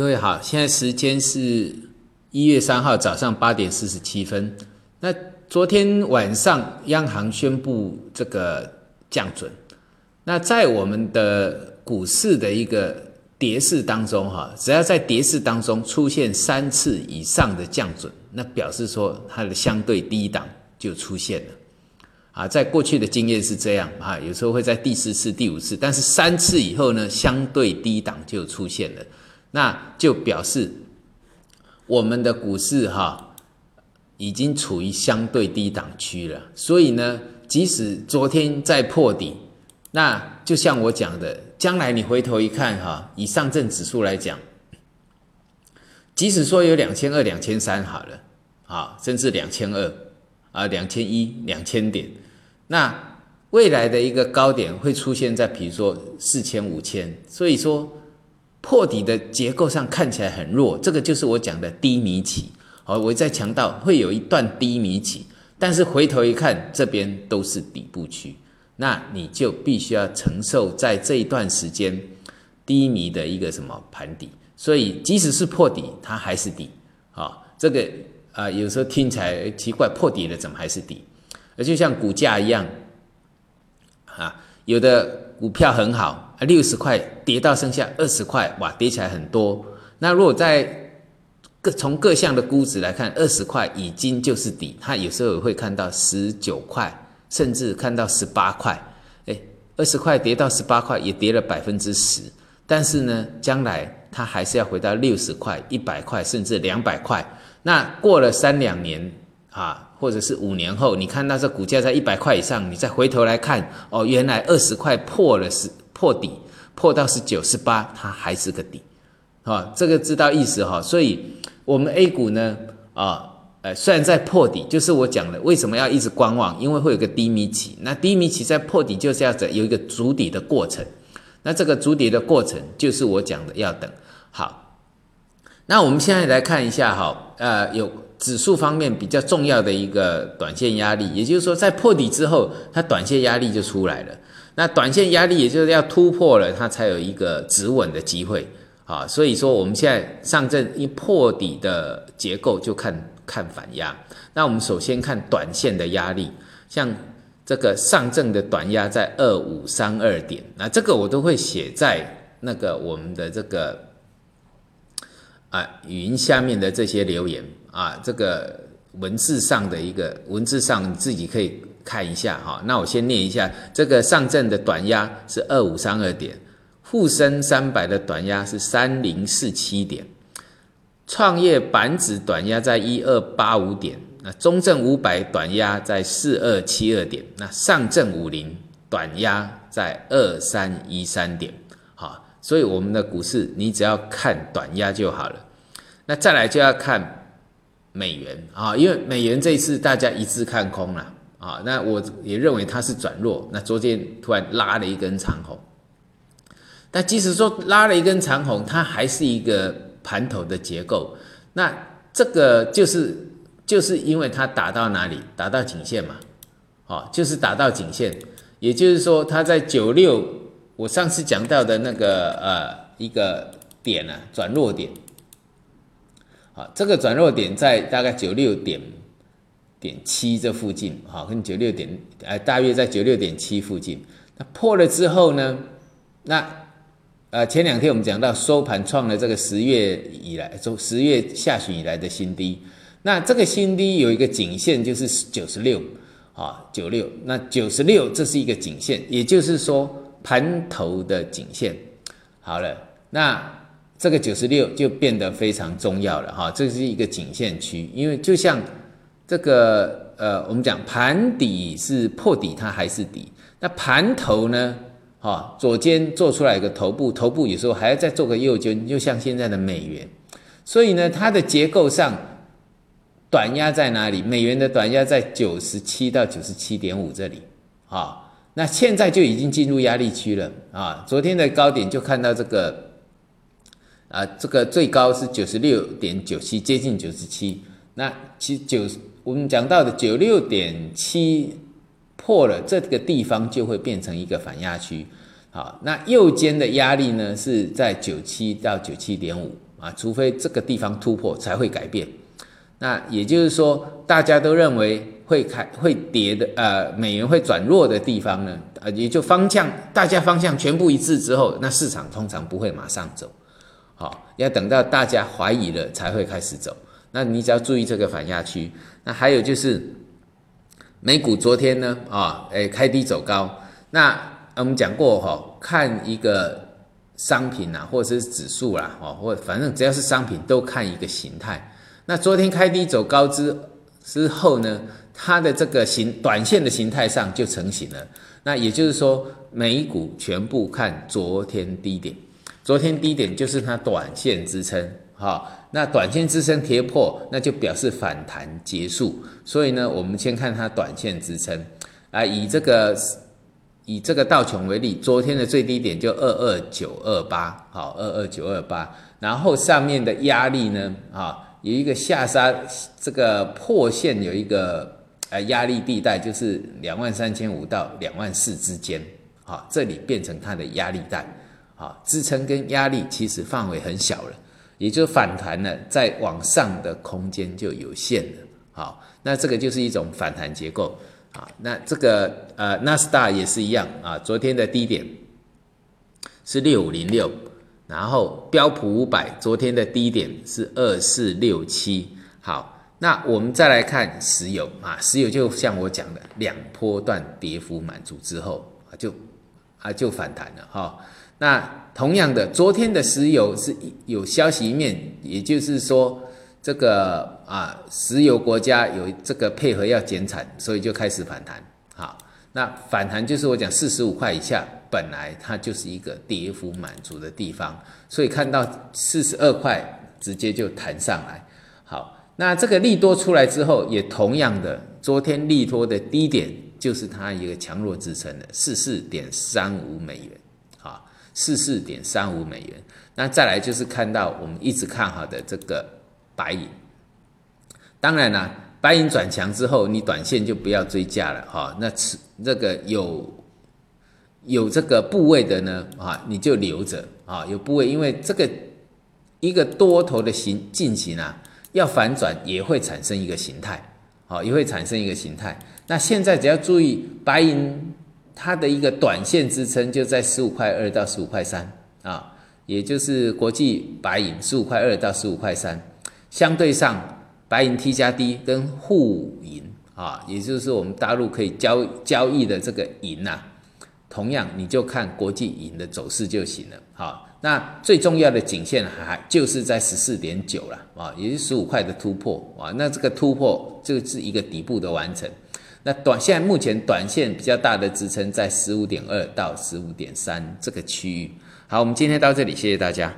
各位好，现在时间是一月三号早上八点四十七分。那昨天晚上央行宣布这个降准，那在我们的股市的一个跌势当中，哈，只要在跌势当中出现三次以上的降准，那表示说它的相对低档就出现了。啊，在过去的经验是这样啊，有时候会在第四次、第五次，但是三次以后呢，相对低档就出现了。那就表示我们的股市哈已经处于相对低档区了，所以呢，即使昨天在破底，那就像我讲的，将来你回头一看哈，以上证指数来讲，即使说有两千二、两千三好了，啊，甚至两千二啊、两千一、两千点，那未来的一个高点会出现在比如说四千、五千，所以说。破底的结构上看起来很弱，这个就是我讲的低迷期。好，我再强调会有一段低迷期，但是回头一看，这边都是底部区，那你就必须要承受在这一段时间低迷的一个什么盘底。所以即使是破底，它还是底。好，这个啊，有时候听起来奇怪，破底了怎么还是底？而就像股价一样，啊，有的。股票很好，六十块跌到剩下二十块，哇，跌起来很多。那如果在各从各项的估值来看，二十块已经就是底，它有时候会看到十九块，甚至看到十八块。哎，二十块跌到十八块，也跌了百分之十。但是呢，将来它还是要回到六十块、一百块，甚至两百块。那过了三两年。啊，或者是五年后，你看到这股价在一百块以上，你再回头来看，哦，原来二十块破了十破底，破到是九十八，它还是个底，啊，这个知道意思哈。所以，我们 A 股呢，啊，呃，虽然在破底，就是我讲的，为什么要一直观望？因为会有个低迷期，那低迷期在破底就是要有一个筑底的过程，那这个筑底的过程就是我讲的要等。好，那我们现在来看一下哈，呃，有。指数方面比较重要的一个短线压力，也就是说，在破底之后，它短线压力就出来了。那短线压力也就是要突破了，它才有一个止稳的机会啊。所以说，我们现在上证一破底的结构就看看反压。那我们首先看短线的压力，像这个上证的短压在二五三二点，那这个我都会写在那个我们的这个啊语音下面的这些留言。啊，这个文字上的一个文字上，你自己可以看一下哈。那我先念一下，这个上证的短压是二五三二点，沪深三百的短压是三零四七点，创业板指短压在一二八五点，那中证五百短压在四二七二点，那上证五零短压在二三一三点。好，所以我们的股市你只要看短压就好了。那再来就要看。美元啊，因为美元这一次大家一致看空了啊，那我也认为它是转弱。那昨天突然拉了一根长红，但即使说拉了一根长红，它还是一个盘头的结构。那这个就是就是因为它打到哪里，打到颈线嘛，哦，就是打到颈线，也就是说它在九六，我上次讲到的那个呃一个点呢，转弱点。这个转弱点在大概九六点点七这附近，哈，跟九六点，呃，大约在九六点七附近。那破了之后呢？那呃，前两天我们讲到收盘创了这个十月以来，从十月下旬以来的新低。那这个新低有一个颈线，就是九十六，啊，九六。那九十六这是一个颈线，也就是说盘头的颈线。好了，那。这个九十六就变得非常重要了哈，这是一个颈线区，因为就像这个呃，我们讲盘底是破底，它还是底，那盘头呢，哈，左肩做出来一个头部，头部有时候还要再做个右肩，就像现在的美元，所以呢，它的结构上短压在哪里？美元的短压在九十七到九十七点五这里，啊，那现在就已经进入压力区了啊，昨天的高点就看到这个。啊，这个最高是九十六点九七，接近九十七。那其九，我们讲到的九六点七破了，这个地方就会变成一个反压区。好，那右肩的压力呢是在九七到九七点五，啊，除非这个地方突破才会改变。那也就是说，大家都认为会开会跌的，呃，美元会转弱的地方呢，呃，也就方向大家方向全部一致之后，那市场通常不会马上走，好，要等到大家怀疑了才会开始走。那你只要注意这个反压区。那还有就是美股昨天呢，啊，诶，开低走高。那我们讲过哈，看一个商品啊，或者是指数啦，哦，或反正只要是商品，都看一个形态。那昨天开低走高之之后呢，它的这个形短线的形态上就成型了。那也就是说，美股全部看昨天低点，昨天低点就是它短线支撑，哈。那短线支撑跌破，那就表示反弹结束。所以呢，我们先看它短线支撑啊，以这个以这个道琼为例，昨天的最低点就二二九二八，好，二二九二八，然后上面的压力呢，啊。有一个下杀，这个破线有一个呃压力地带，就是两万三千五到两万四之间，啊，这里变成它的压力带，啊，支撑跟压力其实范围很小了，也就反弹了，在往上的空间就有限了，好，那这个就是一种反弹结构，啊，那这个呃纳斯达也是一样，啊，昨天的低点是六五零六。然后标普五百昨天的低点是二四六七，好，那我们再来看石油啊，石油就像我讲的，两波段跌幅满足之后啊，就啊就反弹了哈。那同样的，昨天的石油是有消息面，也就是说这个啊石油国家有这个配合要减产，所以就开始反弹，好，那反弹就是我讲四十五块以下。本来它就是一个跌幅满足的地方，所以看到四十二块直接就弹上来。好，那这个利多出来之后，也同样的，昨天利多的低点就是它一个强弱支撑的四四点三五美元。四四点三五美元。那再来就是看到我们一直看好的这个白银。当然啦，白银转强之后，你短线就不要追价了哈。那此这个有。有这个部位的呢，啊，你就留着啊，有部位，因为这个一个多头的形进行啊，要反转也会产生一个形态，好，也会产生一个形态。那现在只要注意白银它的一个短线支撑就在十五块二到十五块三啊，也就是国际白银十五块二到十五块三，相对上白银 T 加 D 跟沪银啊，也就是我们大陆可以交交易的这个银呐。同样，你就看国际银的走势就行了。好，那最重要的颈线还就是在十四点九了啊，也是十五块的突破啊。那这个突破就是一个底部的完成。那短现在目前短线比较大的支撑在十五点二到十五点三这个区域。好，我们今天到这里，谢谢大家。